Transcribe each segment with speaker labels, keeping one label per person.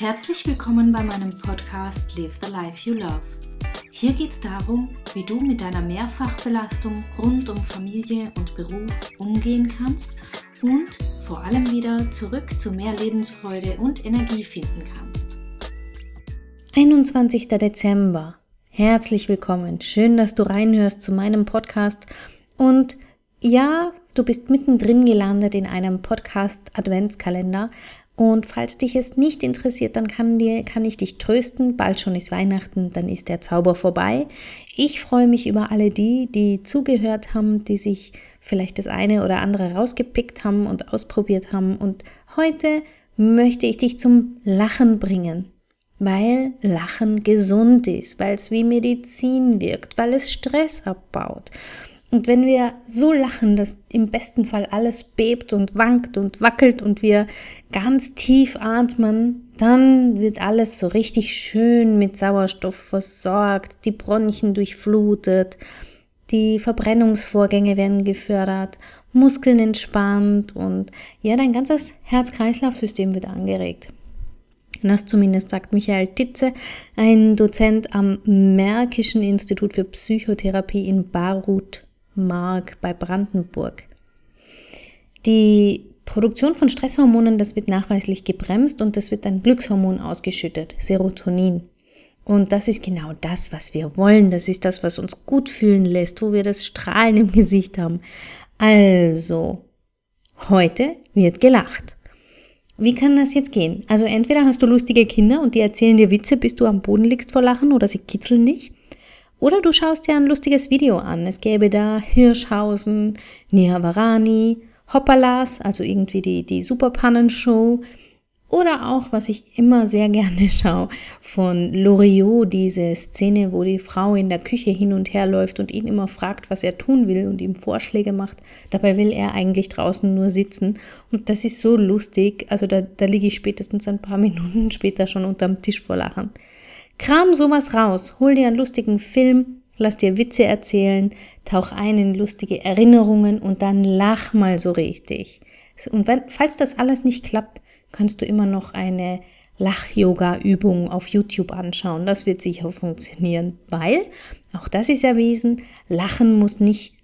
Speaker 1: Herzlich willkommen bei meinem Podcast Live the Life You Love. Hier geht es darum, wie du mit deiner Mehrfachbelastung rund um Familie und Beruf umgehen kannst und vor allem wieder zurück zu mehr Lebensfreude und Energie finden kannst.
Speaker 2: 21. Dezember. Herzlich willkommen. Schön, dass du reinhörst zu meinem Podcast. Und ja, du bist mittendrin gelandet in einem Podcast Adventskalender. Und falls dich es nicht interessiert, dann kann, dir, kann ich dich trösten. Bald schon ist Weihnachten, dann ist der Zauber vorbei. Ich freue mich über alle die, die zugehört haben, die sich vielleicht das eine oder andere rausgepickt haben und ausprobiert haben. Und heute möchte ich dich zum Lachen bringen, weil Lachen gesund ist, weil es wie Medizin wirkt, weil es Stress abbaut und wenn wir so lachen, dass im besten Fall alles bebt und wankt und wackelt und wir ganz tief atmen, dann wird alles so richtig schön mit Sauerstoff versorgt, die Bronchien durchflutet, die Verbrennungsvorgänge werden gefördert, Muskeln entspannt und ja, dein ganzes Herz-Kreislauf-System wird angeregt. Das zumindest sagt Michael Titze, ein Dozent am Märkischen Institut für Psychotherapie in Barut Mark bei Brandenburg. Die Produktion von Stresshormonen, das wird nachweislich gebremst und das wird ein Glückshormon ausgeschüttet, Serotonin. Und das ist genau das, was wir wollen. Das ist das, was uns gut fühlen lässt, wo wir das Strahlen im Gesicht haben. Also, heute wird gelacht. Wie kann das jetzt gehen? Also entweder hast du lustige Kinder und die erzählen dir Witze, bis du am Boden liegst vor Lachen oder sie kitzeln dich. Oder du schaust dir ein lustiges Video an. Es gäbe da Hirschhausen, Nihavarani, Hoppalas, also irgendwie die, die Superpannenshow. Oder auch, was ich immer sehr gerne schaue, von Loriot, diese Szene, wo die Frau in der Küche hin und her läuft und ihn immer fragt, was er tun will und ihm Vorschläge macht. Dabei will er eigentlich draußen nur sitzen. Und das ist so lustig. Also da, da liege ich spätestens ein paar Minuten später schon unterm Tisch vor Lachen. Kram sowas raus, hol dir einen lustigen Film, lass dir Witze erzählen, tauch ein in lustige Erinnerungen und dann lach mal so richtig. Und wenn, falls das alles nicht klappt, kannst du immer noch eine Lach-Yoga-Übung auf YouTube anschauen. Das wird sicher funktionieren, weil, auch das ist erwiesen, Lachen muss nicht,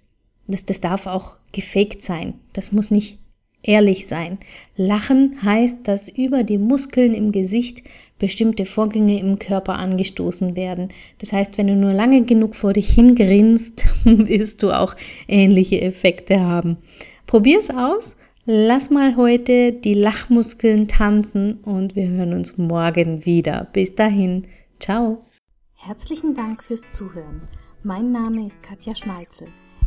Speaker 2: das, das darf auch gefaked sein. Das muss nicht ehrlich sein. Lachen heißt, dass über die Muskeln im Gesicht bestimmte Vorgänge im Körper angestoßen werden. Das heißt, wenn du nur lange genug vor dich hingrinst, wirst du auch ähnliche Effekte haben. Probier's aus. Lass mal heute die Lachmuskeln tanzen und wir hören uns morgen wieder. Bis dahin. Ciao.
Speaker 1: Herzlichen Dank fürs Zuhören. Mein Name ist Katja Schmalzel.